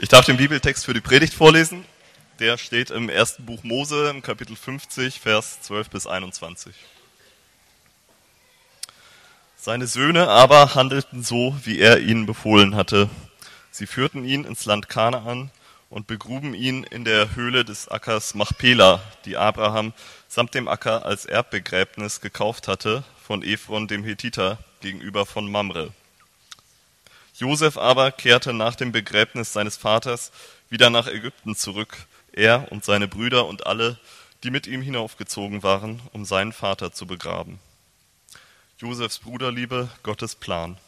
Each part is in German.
Ich darf den Bibeltext für die Predigt vorlesen. Der steht im ersten Buch Mose im Kapitel 50, Vers 12 bis 21. Seine Söhne aber handelten so, wie er ihnen befohlen hatte. Sie führten ihn ins Land Kanaan und begruben ihn in der Höhle des Ackers Machpela, die Abraham samt dem Acker als Erbbegräbnis gekauft hatte von Ephron dem Hethiter gegenüber von Mamre. Josef aber kehrte nach dem Begräbnis seines Vaters wieder nach Ägypten zurück, er und seine Brüder und alle, die mit ihm hinaufgezogen waren, um seinen Vater zu begraben. Josefs Bruderliebe, Gottes Plan.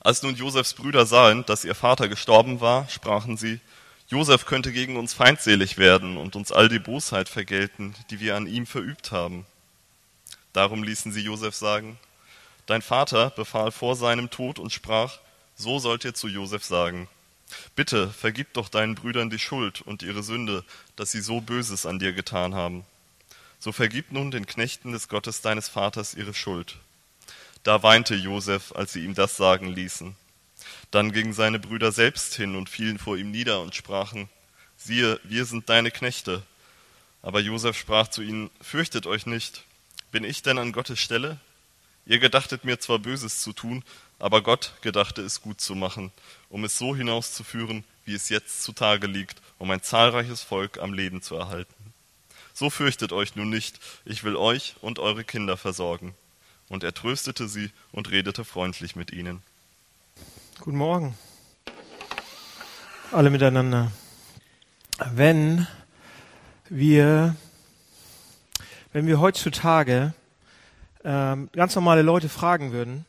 Als nun Josefs Brüder sahen, dass ihr Vater gestorben war, sprachen sie, Josef könnte gegen uns feindselig werden und uns all die Bosheit vergelten, die wir an ihm verübt haben. Darum ließen sie Josef sagen, Dein Vater befahl vor seinem Tod und sprach, so sollt ihr zu Josef sagen, bitte vergib doch deinen Brüdern die Schuld und ihre Sünde, dass sie so Böses an dir getan haben. So vergib nun den Knechten des Gottes deines Vaters ihre Schuld. Da weinte Josef, als sie ihm das sagen ließen. Dann gingen seine Brüder selbst hin und fielen vor ihm nieder und sprachen, siehe, wir sind deine Knechte. Aber Josef sprach zu ihnen, fürchtet euch nicht. Bin ich denn an Gottes Stelle? Ihr gedachtet mir zwar Böses zu tun, aber Gott gedachte es gut zu machen, um es so hinauszuführen, wie es jetzt zutage liegt, um ein zahlreiches Volk am Leben zu erhalten. So fürchtet euch nun nicht, ich will euch und eure Kinder versorgen. Und er tröstete sie und redete freundlich mit ihnen. Guten Morgen. Alle miteinander. Wenn wir, wenn wir heutzutage ähm, ganz normale Leute fragen würden,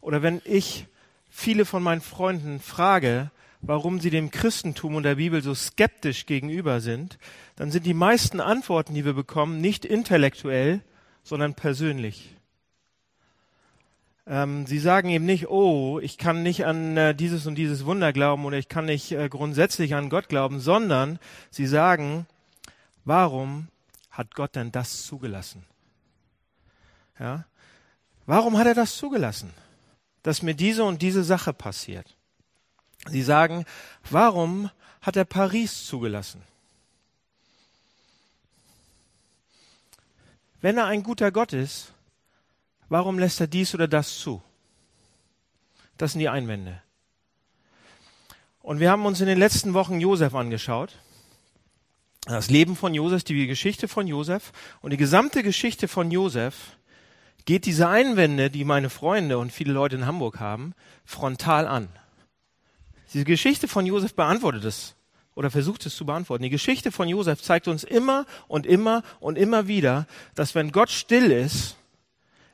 oder wenn ich viele von meinen Freunden frage, warum sie dem Christentum und der Bibel so skeptisch gegenüber sind, dann sind die meisten Antworten, die wir bekommen, nicht intellektuell, sondern persönlich. Ähm, sie sagen eben nicht, oh, ich kann nicht an äh, dieses und dieses Wunder glauben oder ich kann nicht äh, grundsätzlich an Gott glauben, sondern sie sagen, warum hat Gott denn das zugelassen? Ja? Warum hat er das zugelassen, dass mir diese und diese Sache passiert? Sie sagen, warum hat er Paris zugelassen? Wenn er ein guter Gott ist, warum lässt er dies oder das zu? Das sind die Einwände. Und wir haben uns in den letzten Wochen Josef angeschaut. Das Leben von Josef, die Geschichte von Josef. Und die gesamte Geschichte von Josef geht diese Einwände, die meine Freunde und viele Leute in Hamburg haben, frontal an. Diese Geschichte von Josef beantwortet es oder versucht es zu beantworten. Die Geschichte von Josef zeigt uns immer und immer und immer wieder, dass wenn Gott still ist,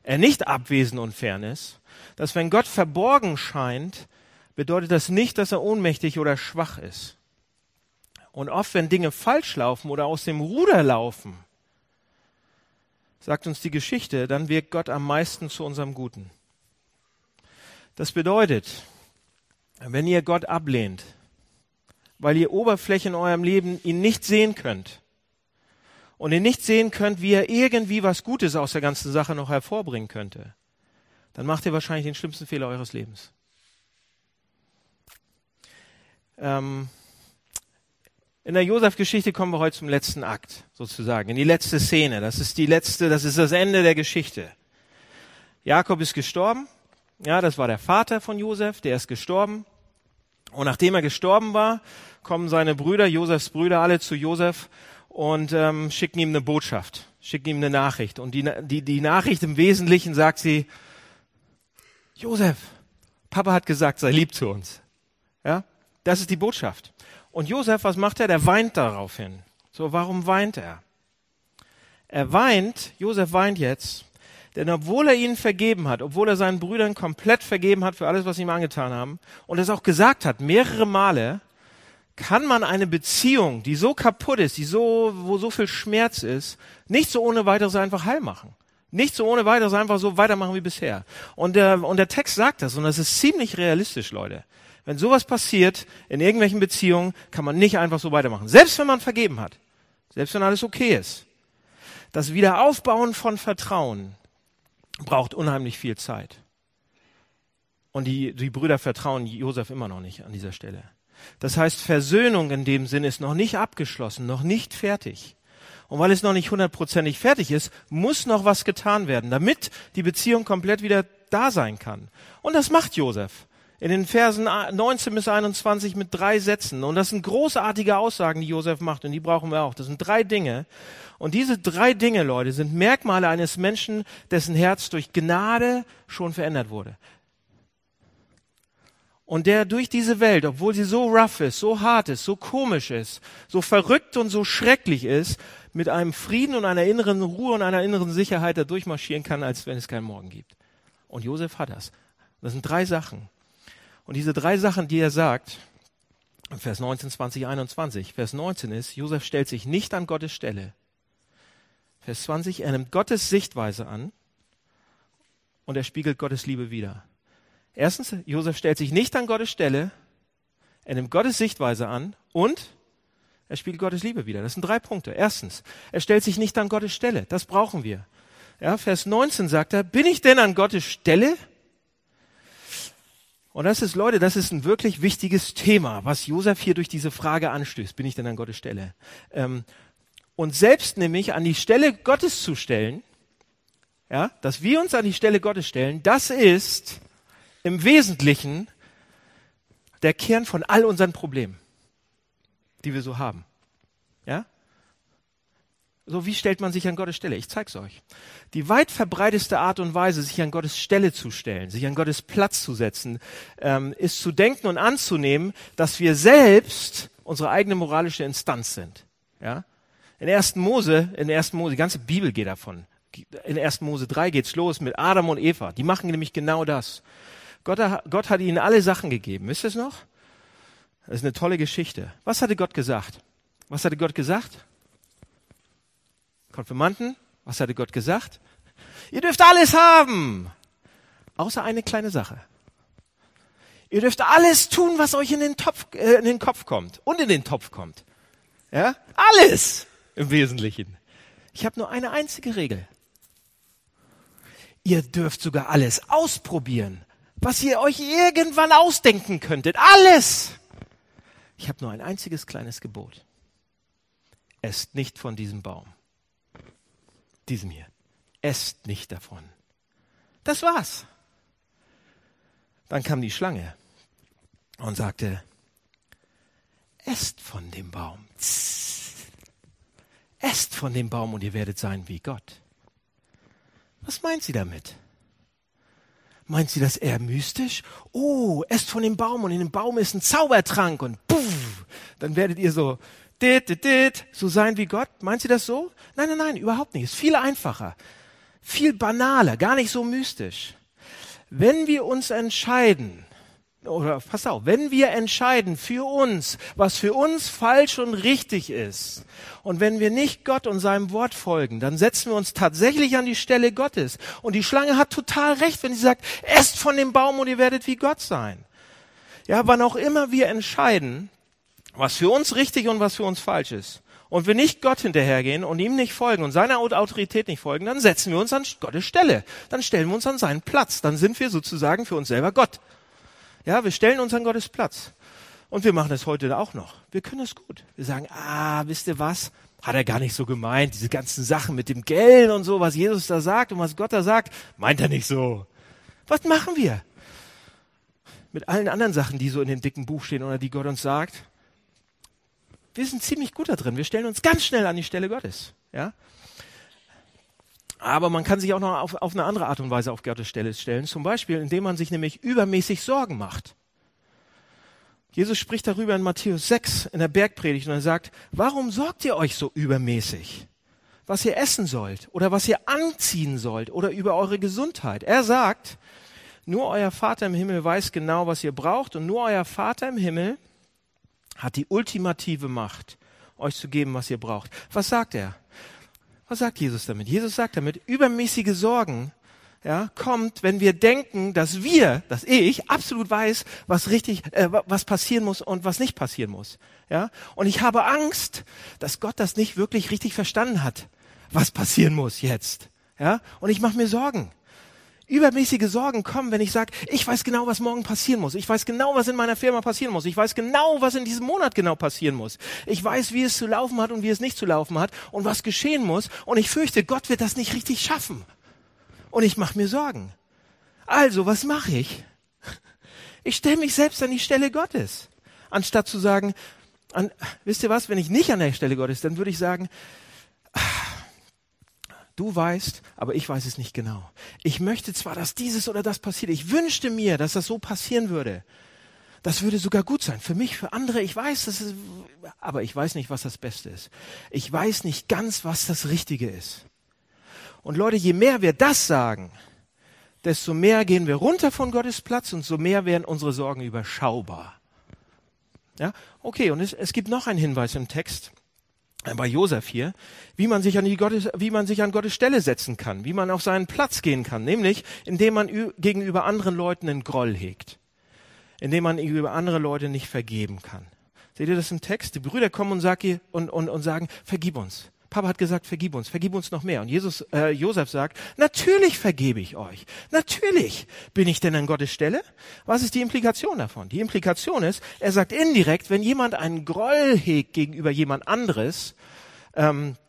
er nicht abwesend und fern ist, dass wenn Gott verborgen scheint, bedeutet das nicht, dass er ohnmächtig oder schwach ist. Und oft, wenn Dinge falsch laufen oder aus dem Ruder laufen, sagt uns die Geschichte, dann wirkt Gott am meisten zu unserem Guten. Das bedeutet, wenn ihr Gott ablehnt, weil ihr Oberfläche in eurem Leben ihn nicht sehen könnt und ihr nicht sehen könnt, wie er irgendwie was Gutes aus der ganzen Sache noch hervorbringen könnte, dann macht ihr wahrscheinlich den schlimmsten Fehler eures Lebens. Ähm, in der Josef-Geschichte kommen wir heute zum letzten Akt, sozusagen, in die letzte Szene. Das ist die letzte, das ist das Ende der Geschichte. Jakob ist gestorben. Ja, das war der Vater von Josef, der ist gestorben. Und nachdem er gestorben war, kommen seine Brüder, Josefs Brüder, alle zu Josef und ähm, schicken ihm eine Botschaft, schicken ihm eine Nachricht. Und die, die, die Nachricht im Wesentlichen sagt sie, Josef, Papa hat gesagt, sei lieb zu uns. Ja, das ist die Botschaft. Und Josef, was macht er? Der weint daraufhin. So, warum weint er? Er weint, Josef weint jetzt, denn obwohl er ihnen vergeben hat, obwohl er seinen Brüdern komplett vergeben hat für alles, was sie ihm angetan haben, und es auch gesagt hat, mehrere Male, kann man eine Beziehung, die so kaputt ist, die so, wo so viel Schmerz ist, nicht so ohne weiteres einfach heil machen. Nicht so ohne weiteres einfach so weitermachen wie bisher. Und der, und der Text sagt das, und das ist ziemlich realistisch, Leute. Wenn sowas passiert in irgendwelchen Beziehungen, kann man nicht einfach so weitermachen. Selbst wenn man vergeben hat. Selbst wenn alles okay ist. Das Wiederaufbauen von Vertrauen braucht unheimlich viel Zeit. Und die, die Brüder vertrauen Josef immer noch nicht an dieser Stelle. Das heißt, Versöhnung in dem Sinn ist noch nicht abgeschlossen, noch nicht fertig. Und weil es noch nicht hundertprozentig fertig ist, muss noch was getan werden, damit die Beziehung komplett wieder da sein kann. Und das macht Josef in den Versen 19 bis 21 mit drei Sätzen. Und das sind großartige Aussagen, die Josef macht. Und die brauchen wir auch. Das sind drei Dinge. Und diese drei Dinge, Leute, sind Merkmale eines Menschen, dessen Herz durch Gnade schon verändert wurde. Und der durch diese Welt, obwohl sie so rough ist, so hart ist, so komisch ist, so verrückt und so schrecklich ist, mit einem Frieden und einer inneren Ruhe und einer inneren Sicherheit da durchmarschieren kann, als wenn es keinen Morgen gibt. Und Josef hat das. Das sind drei Sachen. Und diese drei Sachen, die er sagt, Vers 19, 20, 21. Vers 19 ist, Josef stellt sich nicht an Gottes Stelle. Vers 20, er nimmt Gottes Sichtweise an und er spiegelt Gottes Liebe wider. Erstens, Josef stellt sich nicht an Gottes Stelle, er nimmt Gottes Sichtweise an und er spielt Gottes Liebe wieder. Das sind drei Punkte. Erstens, er stellt sich nicht an Gottes Stelle. Das brauchen wir. Ja, Vers 19 sagt er, bin ich denn an Gottes Stelle? Und das ist, Leute, das ist ein wirklich wichtiges Thema, was Josef hier durch diese Frage anstößt. Bin ich denn an Gottes Stelle? Ähm, und selbst nämlich an die Stelle Gottes zu stellen, ja, dass wir uns an die Stelle Gottes stellen, das ist im Wesentlichen der Kern von all unseren Problemen die wir so haben. So, wie stellt man sich an Gottes Stelle? Ich zeig's euch. Die weit verbreiteste Art und Weise, sich an Gottes Stelle zu stellen, sich an Gottes Platz zu setzen, ähm, ist zu denken und anzunehmen, dass wir selbst unsere eigene moralische Instanz sind. Ja? In 1. Mose, in 1. Mose, die ganze Bibel geht davon. In 1. Mose 3 geht's los mit Adam und Eva. Die machen nämlich genau das. Gott, Gott hat ihnen alle Sachen gegeben. Wisst ihr es noch? Das ist eine tolle Geschichte. Was hatte Gott gesagt? Was hatte Gott gesagt? Konfirmanden, was hatte Gott gesagt? Ihr dürft alles haben, außer eine kleine Sache. Ihr dürft alles tun, was euch in den, Topf, äh, in den Kopf kommt und in den Topf kommt. Ja, alles im Wesentlichen. Ich habe nur eine einzige Regel. Ihr dürft sogar alles ausprobieren, was ihr euch irgendwann ausdenken könntet. Alles. Ich habe nur ein einziges kleines Gebot. Esst nicht von diesem Baum. Diesem hier. Esst nicht davon. Das war's. Dann kam die Schlange und sagte, esst von dem Baum. Esst von dem Baum und ihr werdet sein wie Gott. Was meint sie damit? Meint sie das eher mystisch? Oh, esst von dem Baum und in dem Baum ist ein Zaubertrank und puff, dann werdet ihr so dit, dit, dit, so sein wie Gott. Meint sie das so? Nein, nein, nein, überhaupt nicht. Ist viel einfacher, viel banaler, gar nicht so mystisch. Wenn wir uns entscheiden, oder pass auf, wenn wir entscheiden für uns, was für uns falsch und richtig ist, und wenn wir nicht Gott und seinem Wort folgen, dann setzen wir uns tatsächlich an die Stelle Gottes. Und die Schlange hat total recht, wenn sie sagt, esst von dem Baum und ihr werdet wie Gott sein. Ja, wann auch immer wir entscheiden, was für uns richtig und was für uns falsch ist, und wir nicht Gott hinterhergehen und ihm nicht folgen und seiner Autorität nicht folgen, dann setzen wir uns an Gottes Stelle. Dann stellen wir uns an seinen Platz. Dann sind wir sozusagen für uns selber Gott. Ja, wir stellen uns an Gottes Platz. Und wir machen das heute auch noch. Wir können das gut. Wir sagen, ah, wisst ihr was? Hat er gar nicht so gemeint. Diese ganzen Sachen mit dem Geld und so, was Jesus da sagt und was Gott da sagt, meint er nicht so. Was machen wir? Mit allen anderen Sachen, die so in dem dicken Buch stehen oder die Gott uns sagt. Wir sind ziemlich gut da drin. Wir stellen uns ganz schnell an die Stelle Gottes. Ja? Aber man kann sich auch noch auf, auf eine andere Art und Weise auf Gottes Stelle stellen. Zum Beispiel, indem man sich nämlich übermäßig Sorgen macht. Jesus spricht darüber in Matthäus 6 in der Bergpredigt und er sagt, warum sorgt ihr euch so übermäßig? Was ihr essen sollt oder was ihr anziehen sollt oder über eure Gesundheit. Er sagt, nur euer Vater im Himmel weiß genau, was ihr braucht und nur euer Vater im Himmel hat die ultimative Macht, euch zu geben, was ihr braucht. Was sagt er? Was sagt Jesus damit? Jesus sagt damit, übermäßige Sorgen ja, kommt, wenn wir denken, dass wir, dass ich absolut weiß, was richtig, äh, was passieren muss und was nicht passieren muss. Ja, und ich habe Angst, dass Gott das nicht wirklich richtig verstanden hat, was passieren muss jetzt. Ja, und ich mache mir Sorgen. Übermäßige Sorgen kommen, wenn ich sage, ich weiß genau, was morgen passieren muss. Ich weiß genau, was in meiner Firma passieren muss. Ich weiß genau, was in diesem Monat genau passieren muss. Ich weiß, wie es zu laufen hat und wie es nicht zu laufen hat und was geschehen muss. Und ich fürchte, Gott wird das nicht richtig schaffen. Und ich mache mir Sorgen. Also, was mache ich? Ich stelle mich selbst an die Stelle Gottes. Anstatt zu sagen, an, wisst ihr was, wenn ich nicht an der Stelle Gottes, dann würde ich sagen, du weißt, aber ich weiß es nicht genau. Ich möchte zwar, dass dieses oder das passiert. Ich wünschte mir, dass das so passieren würde. Das würde sogar gut sein. Für mich, für andere, ich weiß, das ist, aber ich weiß nicht, was das Beste ist. Ich weiß nicht ganz, was das Richtige ist. Und Leute, je mehr wir das sagen, desto mehr gehen wir runter von Gottes Platz und so mehr werden unsere Sorgen überschaubar. Ja, okay, und es, es gibt noch einen Hinweis im Text bei Josef hier, wie man sich an die Gottes, wie man sich an Gottes Stelle setzen kann, wie man auf seinen Platz gehen kann, nämlich indem man gegenüber anderen Leuten einen Groll hegt, indem man gegenüber andere Leute nicht vergeben kann. Seht ihr das im Text? Die Brüder kommen und, sagen, und, und, und sagen, vergib uns. Papa hat gesagt, vergib uns, vergib uns noch mehr. Und Jesus, äh, Josef sagt, natürlich vergebe ich euch. Natürlich. Bin ich denn an Gottes Stelle? Was ist die Implikation davon? Die Implikation ist, er sagt indirekt, wenn jemand einen Groll hegt gegenüber jemand anderes, ähm, äh,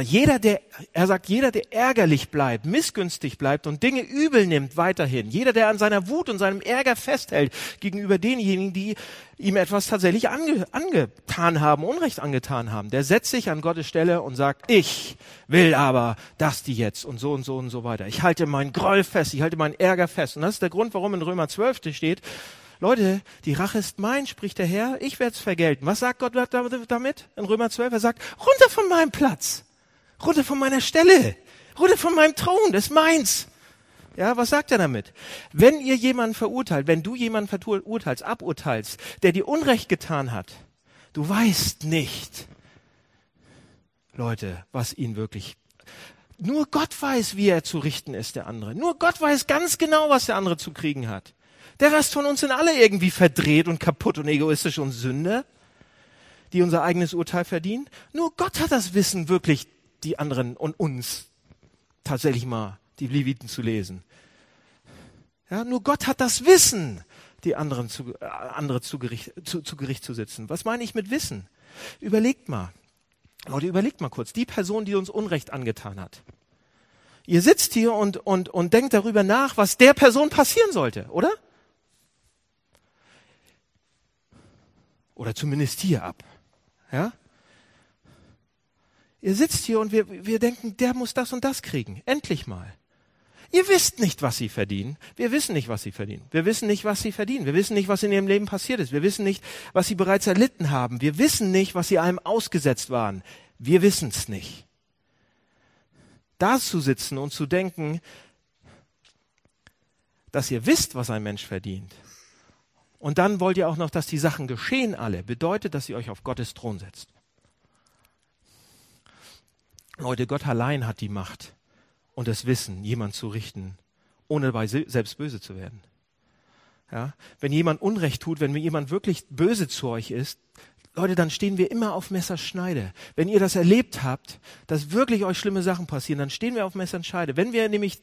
jeder, der, er sagt, jeder, der ärgerlich bleibt, missgünstig bleibt und Dinge übel nimmt weiterhin, jeder, der an seiner Wut und seinem Ärger festhält gegenüber denjenigen, die ihm etwas tatsächlich ange, angetan haben, Unrecht angetan haben, der setzt sich an Gottes Stelle und sagt, ich will aber, dass die jetzt und so und so und so weiter. Ich halte meinen Groll fest, ich halte meinen Ärger fest. Und das ist der Grund, warum in Römer 12 steht, Leute, die Rache ist mein, spricht der Herr, ich werde es vergelten. Was sagt Gott damit in Römer 12? Er sagt, runter von meinem Platz. Runter von meiner Stelle. Runter von meinem Thron. Das ist meins. Ja, was sagt er damit? Wenn ihr jemanden verurteilt, wenn du jemanden verurteilst, aburteilst, der dir Unrecht getan hat, du weißt nicht, Leute, was ihn wirklich nur Gott weiß, wie er zu richten ist, der andere. Nur Gott weiß ganz genau, was der andere zu kriegen hat. Der Rest von uns sind alle irgendwie verdreht und kaputt und egoistisch und Sünder, die unser eigenes Urteil verdienen. Nur Gott hat das Wissen wirklich die anderen und uns tatsächlich mal die Leviten zu lesen. Ja, nur Gott hat das Wissen, die anderen zu, äh, andere zu Gericht, zu, zu Gericht zu sitzen. Was meine ich mit Wissen? Überlegt mal. Leute, überlegt mal kurz. Die Person, die uns Unrecht angetan hat. Ihr sitzt hier und, und, und denkt darüber nach, was der Person passieren sollte, oder? Oder zumindest hier ab. Ja? Ihr sitzt hier und wir, wir denken, der muss das und das kriegen. Endlich mal. Ihr wisst nicht, was sie verdienen. Wir wissen nicht, was sie verdienen. Wir wissen nicht, was sie verdienen. Wir wissen nicht, was in ihrem Leben passiert ist. Wir wissen nicht, was sie bereits erlitten haben. Wir wissen nicht, was sie einem ausgesetzt waren. Wir wissen es nicht. Da zu sitzen und zu denken, dass ihr wisst, was ein Mensch verdient. Und dann wollt ihr auch noch, dass die Sachen geschehen alle, bedeutet, dass ihr euch auf Gottes Thron setzt. Leute, Gott allein hat die Macht und das Wissen, jemand zu richten, ohne dabei selbst böse zu werden. Ja? Wenn jemand Unrecht tut, wenn jemand wirklich böse zu euch ist, Leute, dann stehen wir immer auf Messerschneide. Wenn ihr das erlebt habt, dass wirklich euch schlimme Sachen passieren, dann stehen wir auf Messerschneide. Wenn wir nämlich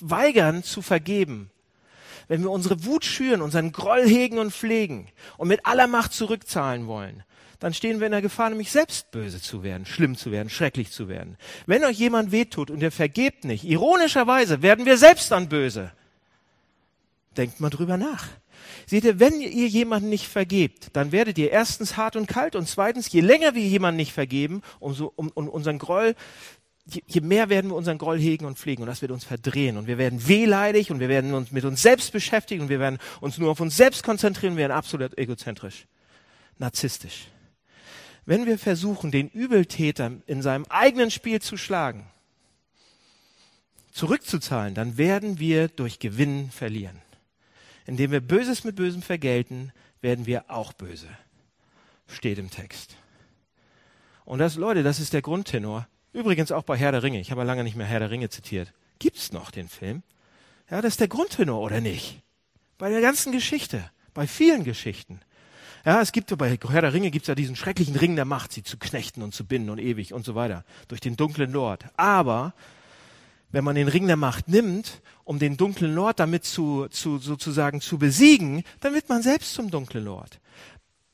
weigern zu vergeben, wenn wir unsere Wut schüren, unseren Groll hegen und pflegen und mit aller Macht zurückzahlen wollen, dann stehen wir in der Gefahr, nämlich selbst böse zu werden, schlimm zu werden, schrecklich zu werden. Wenn euch jemand wehtut und ihr vergebt nicht, ironischerweise werden wir selbst dann böse. Denkt mal drüber nach. Seht ihr, wenn ihr jemanden nicht vergebt, dann werdet ihr erstens hart und kalt und zweitens, je länger wir jemanden nicht vergeben, umso, um, um unseren Groll, je, je mehr werden wir unseren Groll hegen und pflegen und das wird uns verdrehen und wir werden wehleidig und wir werden uns mit uns selbst beschäftigen und wir werden uns nur auf uns selbst konzentrieren und werden absolut egozentrisch, narzisstisch wenn wir versuchen, den Übeltäter in seinem eigenen Spiel zu schlagen, zurückzuzahlen, dann werden wir durch Gewinn verlieren. Indem wir Böses mit Bösem vergelten, werden wir auch böse. Steht im Text. Und das, Leute, das ist der Grundtenor. Übrigens auch bei Herr der Ringe. Ich habe lange nicht mehr Herr der Ringe zitiert. Gibt's noch den Film? Ja, das ist der Grundtenor, oder nicht? Bei der ganzen Geschichte. Bei vielen Geschichten. Ja, es gibt bei Herr der Ringe gibt's ja diesen schrecklichen Ring der Macht, sie zu knechten und zu binden und ewig und so weiter durch den dunklen Lord. Aber wenn man den Ring der Macht nimmt, um den dunklen Lord damit zu, zu, sozusagen zu besiegen, dann wird man selbst zum dunklen Lord.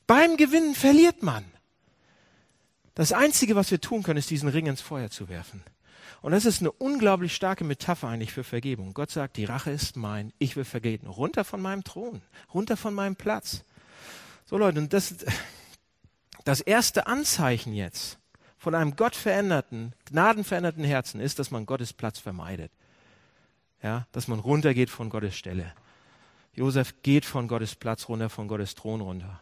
Beim Gewinnen verliert man. Das Einzige, was wir tun können, ist diesen Ring ins Feuer zu werfen. Und das ist eine unglaublich starke Metapher eigentlich für Vergebung. Gott sagt, die Rache ist mein, ich will vergeben. Runter von meinem Thron, runter von meinem Platz. So Leute, und das, das erste Anzeichen jetzt von einem gottveränderten, gnadenveränderten Herzen ist, dass man Gottes Platz vermeidet. Ja, dass man runtergeht von Gottes Stelle. Josef geht von Gottes Platz runter, von Gottes Thron runter.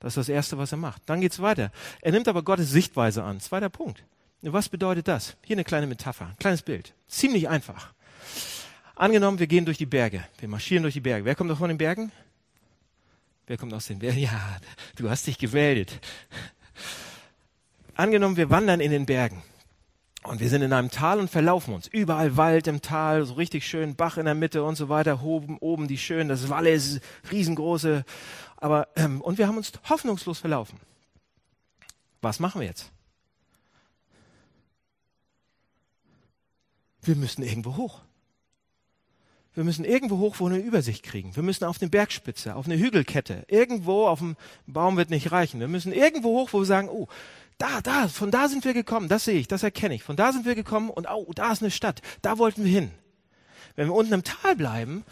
Das ist das Erste, was er macht. Dann geht's weiter. Er nimmt aber Gottes Sichtweise an. Zweiter Punkt. Was bedeutet das? Hier eine kleine Metapher, ein kleines Bild. Ziemlich einfach. Angenommen, wir gehen durch die Berge. Wir marschieren durch die Berge. Wer kommt noch von den Bergen? Wer kommt aus den Bergen? Ja, du hast dich gemeldet. Angenommen, wir wandern in den Bergen. Und wir sind in einem Tal und verlaufen uns. Überall Wald im Tal, so richtig schön, Bach in der Mitte und so weiter. Oben, oben die schön, das Walle ist riesengroße. Aber, ähm, und wir haben uns hoffnungslos verlaufen. Was machen wir jetzt? Wir müssen irgendwo hoch. Wir müssen irgendwo hoch, wo wir eine Übersicht kriegen. Wir müssen auf eine Bergspitze, auf eine Hügelkette. Irgendwo auf dem Baum wird nicht reichen. Wir müssen irgendwo hoch, wo wir sagen, oh, da, da, von da sind wir gekommen. Das sehe ich, das erkenne ich. Von da sind wir gekommen und oh, da ist eine Stadt. Da wollten wir hin. Wenn wir unten im Tal bleiben,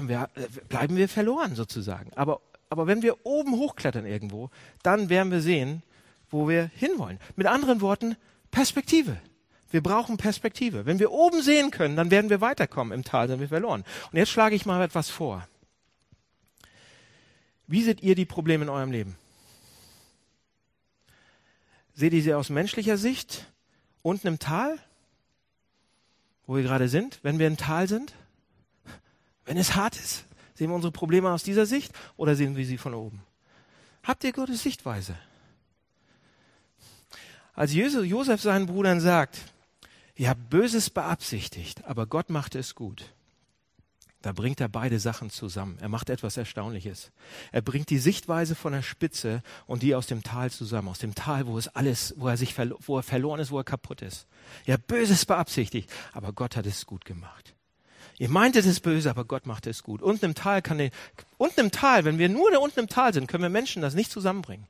wir, äh, bleiben wir verloren sozusagen. Aber, aber wenn wir oben hochklettern irgendwo, dann werden wir sehen, wo wir hinwollen. Mit anderen Worten, Perspektive. Wir brauchen Perspektive. Wenn wir oben sehen können, dann werden wir weiterkommen. Im Tal sind wir verloren. Und jetzt schlage ich mal etwas vor. Wie seht ihr die Probleme in eurem Leben? Seht ihr sie aus menschlicher Sicht? Unten im Tal? Wo wir gerade sind? Wenn wir im Tal sind? Wenn es hart ist? Sehen wir unsere Probleme aus dieser Sicht oder sehen wir sie von oben? Habt ihr Gottes Sichtweise? Als Josef seinen Brüdern sagt, Ihr habt Böses beabsichtigt, aber Gott machte es gut. Da bringt er beide Sachen zusammen. Er macht etwas Erstaunliches. Er bringt die Sichtweise von der Spitze und die aus dem Tal zusammen. Aus dem Tal, wo es alles, wo er sich, wo er verloren ist, wo er kaputt ist. Ihr habt Böses beabsichtigt, aber Gott hat es gut gemacht. Ihr meintet es böse, aber Gott machte es gut. Unten im Tal kann den, unten im Tal, wenn wir nur da unten im Tal sind, können wir Menschen das nicht zusammenbringen.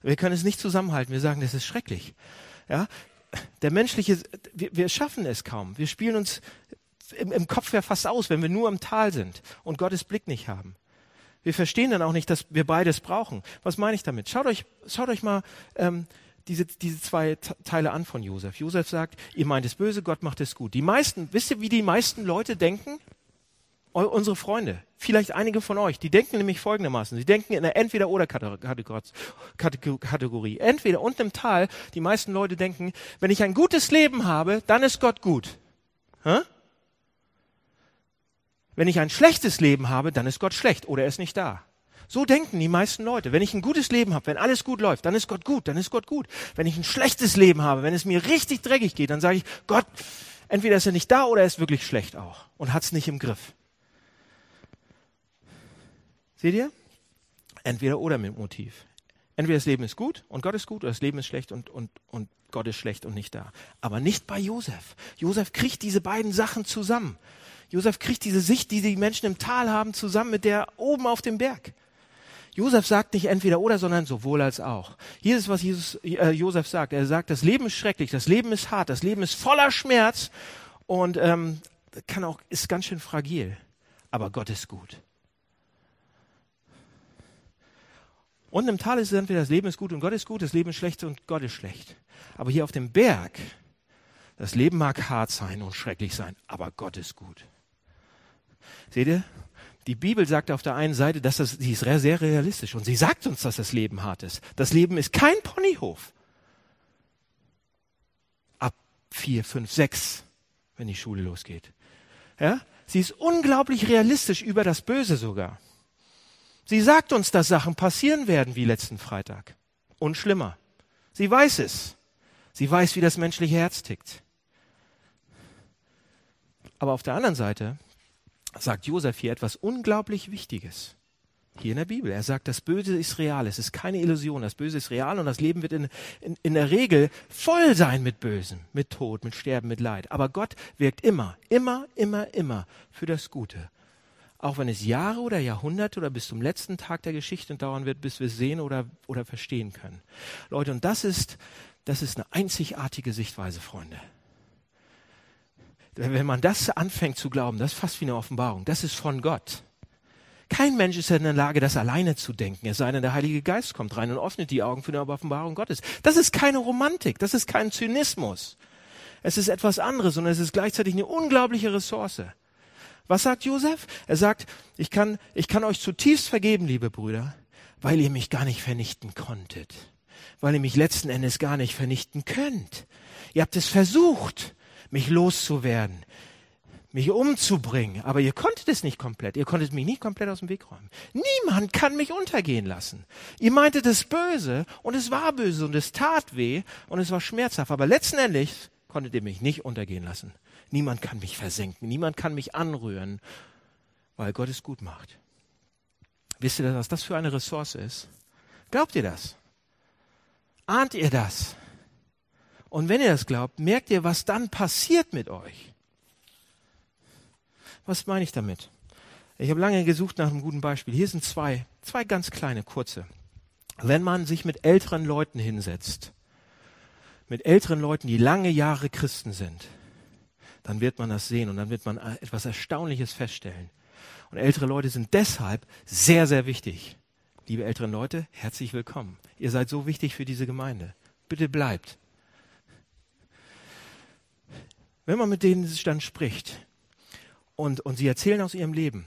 Wir können es nicht zusammenhalten. Wir sagen, das ist schrecklich. Ja, der menschliche, wir, wir schaffen es kaum. Wir spielen uns im, im Kopf ja fast aus, wenn wir nur im Tal sind und Gottes Blick nicht haben. Wir verstehen dann auch nicht, dass wir beides brauchen. Was meine ich damit? Schaut euch, schaut euch mal ähm, diese, diese zwei Teile an von Josef. Josef sagt, ihr meint es böse, Gott macht es gut. Die meisten, wisst ihr, wie die meisten Leute denken? Unsere Freunde, vielleicht einige von euch, die denken nämlich folgendermaßen. Sie denken in der Entweder-Oder-Kategorie. Entweder unten im Tal, die meisten Leute denken, wenn ich ein gutes Leben habe, dann ist Gott gut. Hä? Wenn ich ein schlechtes Leben habe, dann ist Gott schlecht oder er ist nicht da. So denken die meisten Leute. Wenn ich ein gutes Leben habe, wenn alles gut läuft, dann ist Gott gut, dann ist Gott gut. Wenn ich ein schlechtes Leben habe, wenn es mir richtig dreckig geht, dann sage ich, Gott, entweder ist er nicht da oder er ist wirklich schlecht auch und hat es nicht im Griff. Seht ihr? Entweder oder mit Motiv. Entweder das Leben ist gut und Gott ist gut oder das Leben ist schlecht und, und, und Gott ist schlecht und nicht da. Aber nicht bei Josef. Josef kriegt diese beiden Sachen zusammen. Josef kriegt diese Sicht, die die Menschen im Tal haben, zusammen mit der oben auf dem Berg. Josef sagt nicht entweder oder, sondern sowohl als auch. Hier ist, was Jesus, äh, Josef sagt. Er sagt, das Leben ist schrecklich, das Leben ist hart, das Leben ist voller Schmerz und ähm, kann auch, ist ganz schön fragil. Aber Gott ist gut. Und im Tal ist es entweder das Leben ist gut und Gott ist gut, das Leben ist schlecht und Gott ist schlecht. Aber hier auf dem Berg, das Leben mag hart sein und schrecklich sein, aber Gott ist gut. Seht ihr? Die Bibel sagt auf der einen Seite, dass das, sie ist sehr realistisch und sie sagt uns, dass das Leben hart ist. Das Leben ist kein Ponyhof. Ab vier, fünf, sechs, wenn die Schule losgeht. Ja? Sie ist unglaublich realistisch über das Böse sogar. Sie sagt uns, dass Sachen passieren werden wie letzten Freitag. Und schlimmer. Sie weiß es. Sie weiß, wie das menschliche Herz tickt. Aber auf der anderen Seite sagt Josef hier etwas unglaublich Wichtiges. Hier in der Bibel. Er sagt, das Böse ist real. Es ist keine Illusion. Das Böse ist real und das Leben wird in, in, in der Regel voll sein mit Bösem, mit Tod, mit Sterben, mit Leid. Aber Gott wirkt immer, immer, immer, immer für das Gute. Auch wenn es Jahre oder Jahrhunderte oder bis zum letzten Tag der Geschichte dauern wird, bis wir es sehen oder, oder verstehen können. Leute, und das ist, das ist eine einzigartige Sichtweise, Freunde. Wenn man das anfängt zu glauben, das ist fast wie eine Offenbarung. Das ist von Gott. Kein Mensch ist in der Lage, das alleine zu denken, es sei denn, der Heilige Geist kommt rein und öffnet die Augen für die Offenbarung Gottes. Das ist keine Romantik, das ist kein Zynismus. Es ist etwas anderes und es ist gleichzeitig eine unglaubliche Ressource. Was sagt Josef? Er sagt, ich kann, ich kann euch zutiefst vergeben, liebe Brüder, weil ihr mich gar nicht vernichten konntet. Weil ihr mich letzten Endes gar nicht vernichten könnt. Ihr habt es versucht, mich loszuwerden mich umzubringen. Aber ihr konntet es nicht komplett. Ihr konntet mich nicht komplett aus dem Weg räumen. Niemand kann mich untergehen lassen. Ihr meintet es böse und es war böse und es tat weh und es war schmerzhaft. Aber letztendlich konntet ihr mich nicht untergehen lassen. Niemand kann mich versenken. Niemand kann mich anrühren, weil Gott es gut macht. Wisst ihr, was das für eine Ressource ist? Glaubt ihr das? Ahnt ihr das? Und wenn ihr das glaubt, merkt ihr, was dann passiert mit euch. Was meine ich damit? Ich habe lange gesucht nach einem guten Beispiel. Hier sind zwei, zwei ganz kleine, kurze. Wenn man sich mit älteren Leuten hinsetzt, mit älteren Leuten, die lange Jahre Christen sind, dann wird man das sehen und dann wird man etwas Erstaunliches feststellen. Und ältere Leute sind deshalb sehr, sehr wichtig. Liebe älteren Leute, herzlich willkommen. Ihr seid so wichtig für diese Gemeinde. Bitte bleibt. Wenn man mit denen dann spricht, und, und sie erzählen aus ihrem Leben.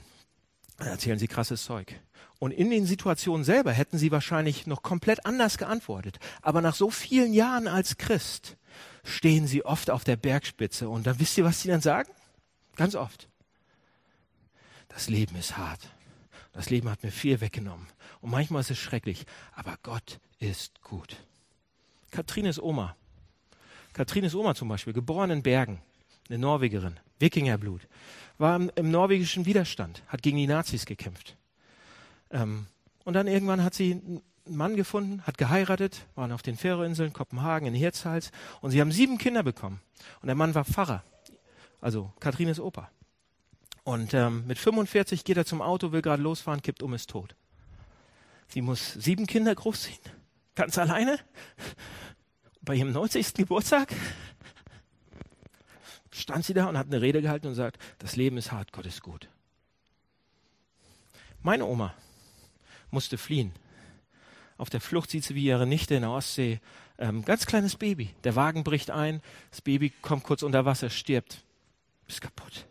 Dann erzählen sie krasses Zeug. Und in den Situationen selber hätten sie wahrscheinlich noch komplett anders geantwortet. Aber nach so vielen Jahren als Christ stehen sie oft auf der Bergspitze. Und dann wisst ihr, was sie dann sagen? Ganz oft. Das Leben ist hart. Das Leben hat mir viel weggenommen. Und manchmal ist es schrecklich. Aber Gott ist gut. Katrines Oma. Katrines Oma zum Beispiel, geboren in Bergen, eine Norwegerin, Wikingerblut war im, im norwegischen Widerstand, hat gegen die Nazis gekämpft. Ähm, und dann irgendwann hat sie einen Mann gefunden, hat geheiratet, waren auf den Färöerinseln, Kopenhagen, in Hirtshals und sie haben sieben Kinder bekommen. Und der Mann war Pfarrer, also Katrines Opa. Und ähm, mit 45 geht er zum Auto, will gerade losfahren, kippt um, ist tot. Sie muss sieben Kinder großziehen, ganz alleine, bei ihrem 90. Geburtstag stand sie da und hat eine Rede gehalten und sagt, das Leben ist hart, Gott ist gut. Meine Oma musste fliehen. Auf der Flucht sieht sie wie ihre Nichte in der Ostsee. Ähm, ganz kleines Baby. Der Wagen bricht ein, das Baby kommt kurz unter Wasser, stirbt, ist kaputt.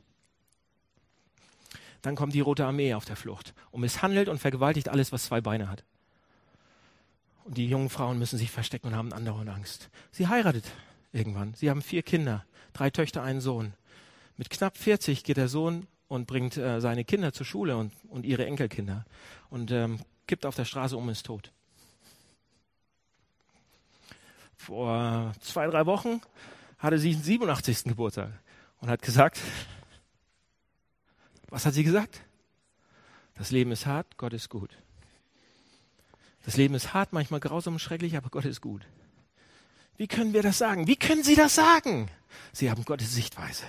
Dann kommt die Rote Armee auf der Flucht und misshandelt und vergewaltigt alles, was zwei Beine hat. Und die jungen Frauen müssen sich verstecken und haben andauernd Angst. Sie heiratet irgendwann. Sie haben vier Kinder drei Töchter, einen Sohn. Mit knapp 40 geht der Sohn und bringt äh, seine Kinder zur Schule und, und ihre Enkelkinder und ähm, kippt auf der Straße um, ist tot. Vor zwei, drei Wochen hatte sie den 87. Geburtstag und hat gesagt, was hat sie gesagt? Das Leben ist hart, Gott ist gut. Das Leben ist hart, manchmal grausam und schrecklich, aber Gott ist gut. Wie können wir das sagen? Wie können Sie das sagen? Sie haben Gottes Sichtweise.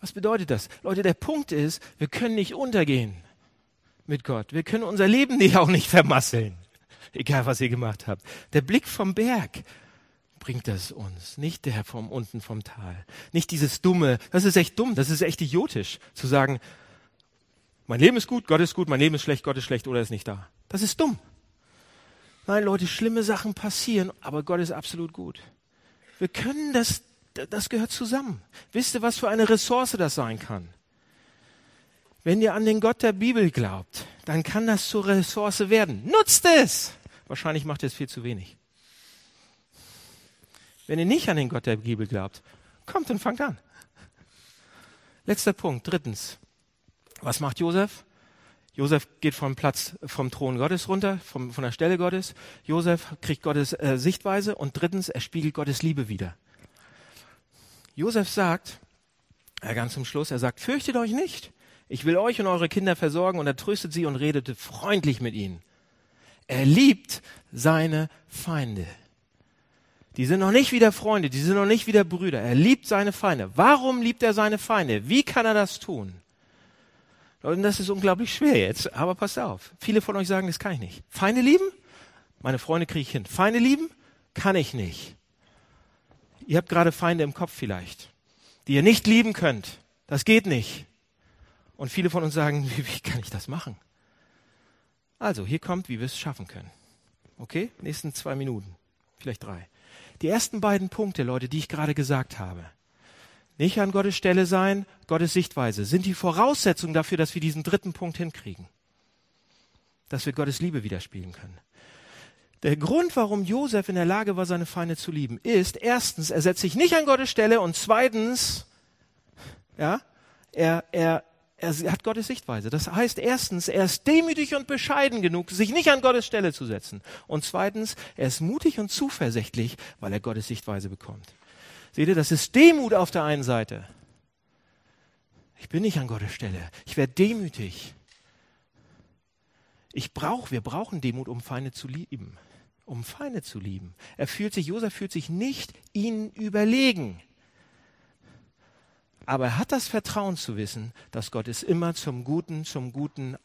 Was bedeutet das? Leute, der Punkt ist, wir können nicht untergehen mit Gott. Wir können unser Leben nicht auch nicht vermasseln. Egal, was ihr gemacht habt. Der Blick vom Berg bringt das uns, nicht der vom unten vom Tal. Nicht dieses dumme, das ist echt dumm, das ist echt idiotisch, zu sagen, mein Leben ist gut, Gott ist gut, mein Leben ist schlecht, Gott ist schlecht oder ist nicht da. Das ist dumm. Nein, Leute, schlimme Sachen passieren, aber Gott ist absolut gut. Wir können das, das gehört zusammen. Wisst ihr, was für eine Ressource das sein kann? Wenn ihr an den Gott der Bibel glaubt, dann kann das zur Ressource werden. Nutzt es! Wahrscheinlich macht ihr es viel zu wenig. Wenn ihr nicht an den Gott der Bibel glaubt, kommt und fangt an. Letzter Punkt, drittens. Was macht Josef? Josef geht vom Platz, vom Thron Gottes runter, vom, von der Stelle Gottes. Josef kriegt Gottes äh, Sichtweise und drittens, er spiegelt Gottes Liebe wieder. Josef sagt, äh, ganz zum Schluss, er sagt, fürchtet euch nicht. Ich will euch und eure Kinder versorgen und er tröstet sie und redete freundlich mit ihnen. Er liebt seine Feinde. Die sind noch nicht wieder Freunde, die sind noch nicht wieder Brüder. Er liebt seine Feinde. Warum liebt er seine Feinde? Wie kann er das tun? Und das ist unglaublich schwer jetzt, aber passt auf. Viele von euch sagen, das kann ich nicht. Feinde lieben? Meine Freunde kriege ich hin. Feinde lieben? Kann ich nicht. Ihr habt gerade Feinde im Kopf vielleicht, die ihr nicht lieben könnt. Das geht nicht. Und viele von uns sagen, wie, wie kann ich das machen? Also, hier kommt, wie wir es schaffen können. Okay? Nächsten zwei Minuten. Vielleicht drei. Die ersten beiden Punkte, Leute, die ich gerade gesagt habe. Nicht an Gottes Stelle sein, Gottes Sichtweise, sind die Voraussetzung dafür, dass wir diesen dritten Punkt hinkriegen. Dass wir Gottes Liebe widerspiegeln können. Der Grund, warum Josef in der Lage war, seine Feinde zu lieben, ist, erstens, er setzt sich nicht an Gottes Stelle und zweitens, ja, er, er, er hat Gottes Sichtweise. Das heißt, erstens, er ist demütig und bescheiden genug, sich nicht an Gottes Stelle zu setzen. Und zweitens, er ist mutig und zuversichtlich, weil er Gottes Sichtweise bekommt. Seht ihr, das ist Demut auf der einen Seite. Ich bin nicht an Gottes Stelle. Ich werde demütig. Ich brauche, wir brauchen Demut, um Feinde zu lieben. Um Feinde zu lieben. Er fühlt sich, Josef fühlt sich nicht ihnen überlegen. Aber er hat das Vertrauen zu wissen, dass Gott es immer zum Guten, zum Guten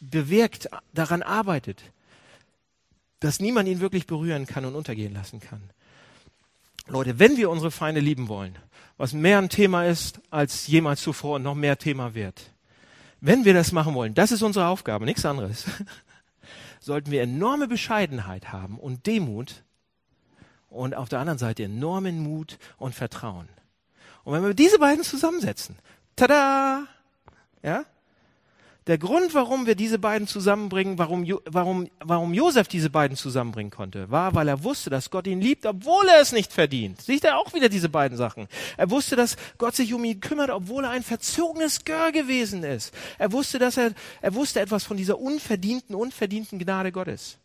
bewirkt, daran arbeitet, dass niemand ihn wirklich berühren kann und untergehen lassen kann. Leute, wenn wir unsere Feinde lieben wollen, was mehr ein Thema ist als jemals zuvor und noch mehr Thema wird, wenn wir das machen wollen, das ist unsere Aufgabe, nichts anderes, sollten wir enorme Bescheidenheit haben und Demut und auf der anderen Seite enormen Mut und Vertrauen. Und wenn wir diese beiden zusammensetzen, tada, ja, der Grund, warum wir diese beiden zusammenbringen, warum, warum, warum Josef diese beiden zusammenbringen konnte, war, weil er wusste, dass Gott ihn liebt, obwohl er es nicht verdient. Sieht er auch wieder diese beiden Sachen. Er wusste, dass Gott sich um ihn kümmert, obwohl er ein verzogenes Gör gewesen ist. Er wusste, dass er, er wusste etwas von dieser unverdienten, unverdienten Gnade Gottes.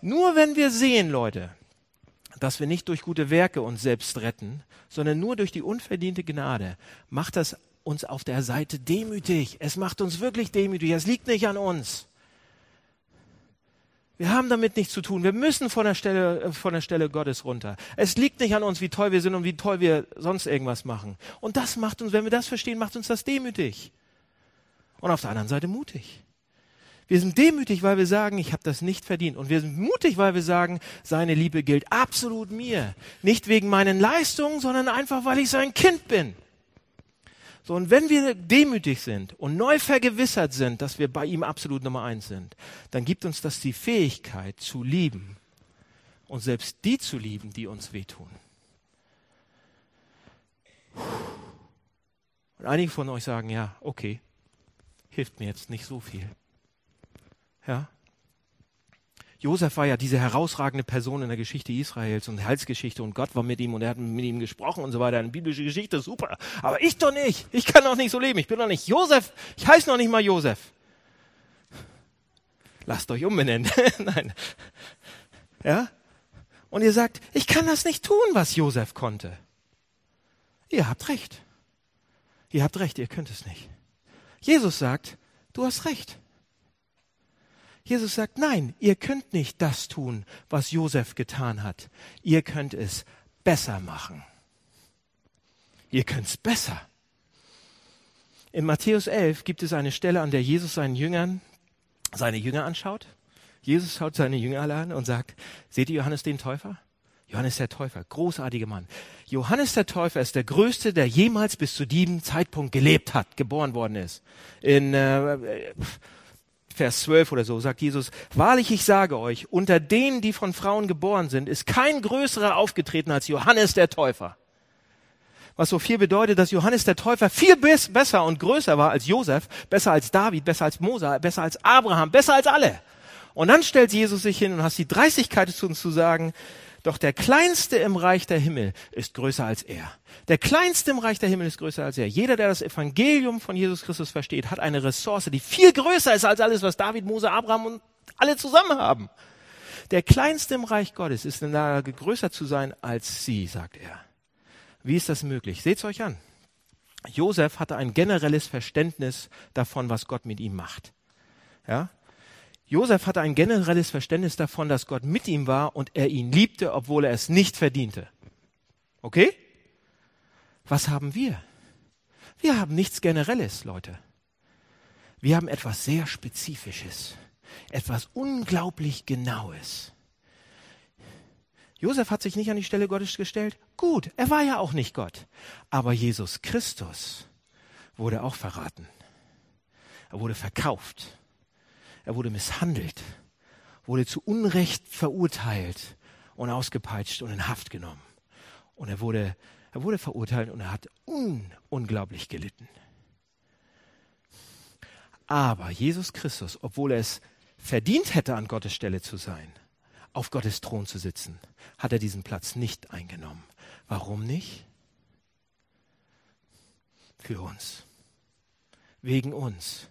Nur wenn wir sehen, Leute, dass wir nicht durch gute Werke uns selbst retten, sondern nur durch die unverdiente Gnade, macht das uns auf der Seite demütig. Es macht uns wirklich demütig. Es liegt nicht an uns. Wir haben damit nichts zu tun. Wir müssen von der Stelle, äh, von der Stelle Gottes runter. Es liegt nicht an uns, wie toll wir sind und wie toll wir sonst irgendwas machen. Und das macht uns, wenn wir das verstehen, macht uns das demütig. Und auf der anderen Seite mutig. Wir sind demütig, weil wir sagen, ich habe das nicht verdient. Und wir sind mutig, weil wir sagen, seine Liebe gilt absolut mir. Nicht wegen meinen Leistungen, sondern einfach, weil ich sein Kind bin. So, und wenn wir demütig sind und neu vergewissert sind, dass wir bei ihm absolut Nummer eins sind, dann gibt uns das die Fähigkeit zu lieben und selbst die zu lieben, die uns wehtun. Und einige von euch sagen, ja, okay, hilft mir jetzt nicht so viel. Ja? Josef war ja diese herausragende Person in der Geschichte Israels und Heilsgeschichte und Gott war mit ihm und er hat mit ihm gesprochen und so weiter. Eine biblische Geschichte, super. Aber ich doch nicht. Ich kann doch nicht so leben. Ich bin doch nicht Josef. Ich heiße noch nicht mal Josef. Lasst euch umbenennen. Nein. Ja? Und ihr sagt, ich kann das nicht tun, was Josef konnte. Ihr habt recht. Ihr habt recht, ihr könnt es nicht. Jesus sagt, du hast recht. Jesus sagt, nein, ihr könnt nicht das tun, was Josef getan hat. Ihr könnt es besser machen. Ihr könnt es besser. In Matthäus 11 gibt es eine Stelle, an der Jesus seinen Jüngern, seine Jünger anschaut. Jesus schaut seine Jünger alle an und sagt, seht ihr Johannes den Täufer? Johannes der Täufer, großartiger Mann. Johannes der Täufer ist der Größte, der jemals bis zu diesem Zeitpunkt gelebt hat, geboren worden ist. In äh, Vers 12 oder so, sagt Jesus, wahrlich ich sage euch, unter denen, die von Frauen geboren sind, ist kein größerer aufgetreten als Johannes der Täufer. Was so viel bedeutet, dass Johannes der Täufer viel besser und größer war als Josef, besser als David, besser als Mose, besser als Abraham, besser als alle. Und dann stellt Jesus sich hin und hast die Dreistigkeit zu uns zu sagen, doch der Kleinste im Reich der Himmel ist größer als er. Der Kleinste im Reich der Himmel ist größer als er. Jeder, der das Evangelium von Jesus Christus versteht, hat eine Ressource, die viel größer ist als alles, was David, Mose, Abraham und alle zusammen haben. Der Kleinste im Reich Gottes ist in der Lage, größer zu sein als sie, sagt er. Wie ist das möglich? Seht's euch an. Josef hatte ein generelles Verständnis davon, was Gott mit ihm macht. Ja? Josef hatte ein generelles Verständnis davon, dass Gott mit ihm war und er ihn liebte, obwohl er es nicht verdiente. Okay? Was haben wir? Wir haben nichts Generelles, Leute. Wir haben etwas sehr Spezifisches, etwas unglaublich Genaues. Josef hat sich nicht an die Stelle Gottes gestellt. Gut, er war ja auch nicht Gott. Aber Jesus Christus wurde auch verraten. Er wurde verkauft. Er wurde misshandelt, wurde zu Unrecht verurteilt und ausgepeitscht und in Haft genommen. Und er wurde, er wurde verurteilt und er hat un, unglaublich gelitten. Aber Jesus Christus, obwohl er es verdient hätte, an Gottes Stelle zu sein, auf Gottes Thron zu sitzen, hat er diesen Platz nicht eingenommen. Warum nicht? Für uns. Wegen uns.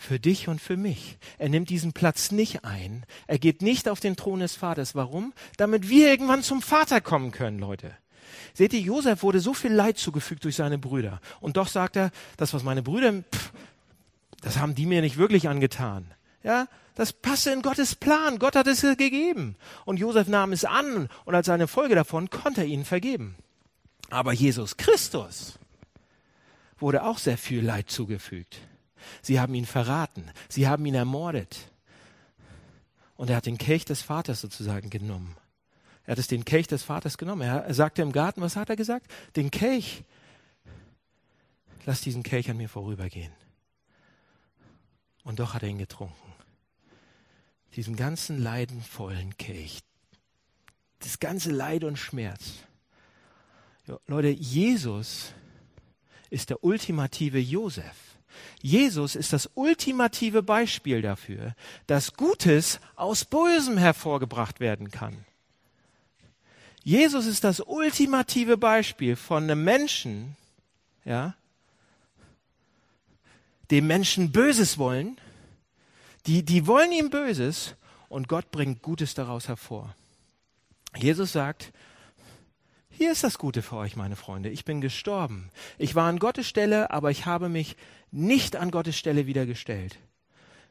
Für dich und für mich. Er nimmt diesen Platz nicht ein. Er geht nicht auf den Thron des Vaters. Warum? Damit wir irgendwann zum Vater kommen können, Leute. Seht ihr, Josef wurde so viel Leid zugefügt durch seine Brüder. Und doch sagt er, das, was meine Brüder, pff, das haben die mir nicht wirklich angetan. Ja, das passte in Gottes Plan. Gott hat es gegeben. Und Josef nahm es an und als eine Folge davon konnte er ihnen vergeben. Aber Jesus Christus wurde auch sehr viel Leid zugefügt. Sie haben ihn verraten. Sie haben ihn ermordet. Und er hat den Kelch des Vaters sozusagen genommen. Er hat es den Kelch des Vaters genommen. Er, sagte im Garten, was hat er gesagt? Den Kelch. Lass diesen Kelch an mir vorübergehen. Und doch hat er ihn getrunken. Diesen ganzen leidenvollen Kelch. Das ganze Leid und Schmerz. Ja, Leute, Jesus ist der ultimative Josef. Jesus ist das ultimative Beispiel dafür, dass Gutes aus Bösem hervorgebracht werden kann. Jesus ist das ultimative Beispiel von einem Menschen, ja, dem Menschen Böses wollen, die, die wollen ihm Böses und Gott bringt Gutes daraus hervor. Jesus sagt, hier ist das Gute für euch, meine Freunde. Ich bin gestorben. Ich war an Gottes Stelle, aber ich habe mich nicht an Gottes Stelle wieder gestellt.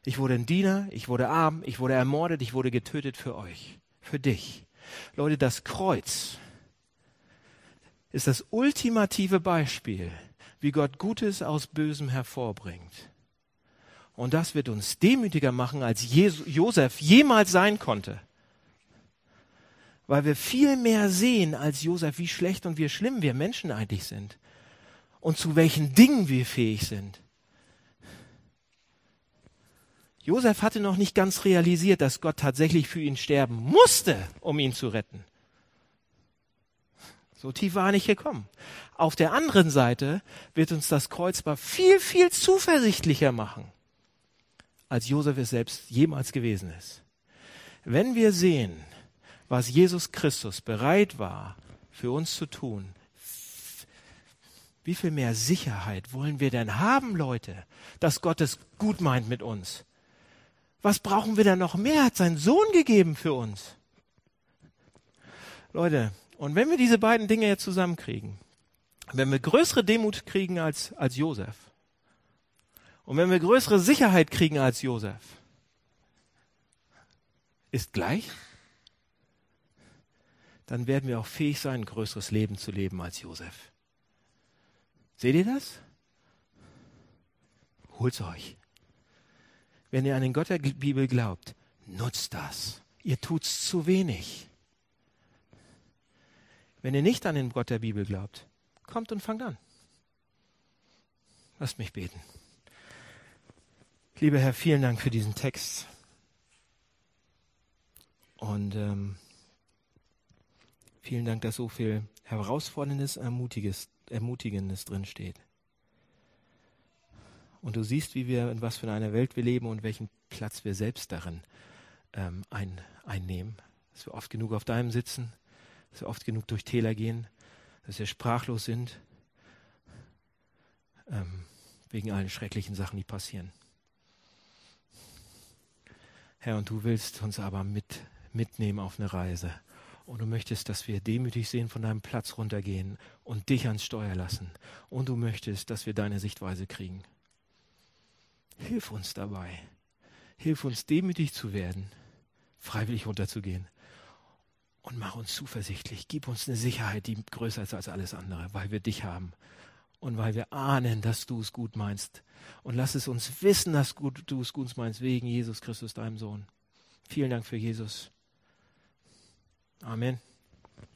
Ich wurde ein Diener, ich wurde arm, ich wurde ermordet, ich wurde getötet für euch, für dich. Leute, das Kreuz ist das ultimative Beispiel, wie Gott Gutes aus Bösem hervorbringt. Und das wird uns demütiger machen, als Josef jemals sein konnte. Weil wir viel mehr sehen als Josef, wie schlecht und wie schlimm wir Menschen eigentlich sind. Und zu welchen Dingen wir fähig sind. Josef hatte noch nicht ganz realisiert, dass Gott tatsächlich für ihn sterben musste, um ihn zu retten. So tief war er nicht gekommen. Auf der anderen Seite wird uns das Kreuzbar viel, viel zuversichtlicher machen, als Josef es selbst jemals gewesen ist. Wenn wir sehen, was Jesus Christus bereit war, für uns zu tun, wie viel mehr Sicherheit wollen wir denn haben, Leute, dass Gott es gut meint mit uns? Was brauchen wir denn noch mehr? Er hat seinen Sohn gegeben für uns. Leute, und wenn wir diese beiden Dinge jetzt zusammenkriegen, wenn wir größere Demut kriegen als, als Josef, und wenn wir größere Sicherheit kriegen als Josef, ist gleich, dann werden wir auch fähig sein, ein größeres Leben zu leben als Josef. Seht ihr das? Holt's euch. Wenn ihr an den Gott der Bibel glaubt, nutzt das. Ihr tut's zu wenig. Wenn ihr nicht an den Gott der Bibel glaubt, kommt und fangt an. Lasst mich beten. Lieber Herr, vielen Dank für diesen Text. Und ähm, vielen Dank, dass so viel Herausforderndes, Ermutigendes, Ermutigendes drin steht. Und du siehst, wie wir, in was für einer Welt wir leben und welchen Platz wir selbst darin ähm, ein, einnehmen. Dass wir oft genug auf deinem sitzen, dass wir oft genug durch Täler gehen, dass wir sprachlos sind, ähm, wegen allen schrecklichen Sachen, die passieren. Herr, und du willst uns aber mit, mitnehmen auf eine Reise Und du möchtest, dass wir demütig sehen, von deinem Platz runtergehen und dich ans Steuer lassen. Und du möchtest, dass wir deine Sichtweise kriegen. Hilf uns dabei. Hilf uns demütig zu werden, freiwillig runterzugehen. Und mach uns zuversichtlich. Gib uns eine Sicherheit, die größer ist als alles andere, weil wir dich haben. Und weil wir ahnen, dass du es gut meinst. Und lass es uns wissen, dass du es gut meinst, wegen Jesus Christus, deinem Sohn. Vielen Dank für Jesus. Amen.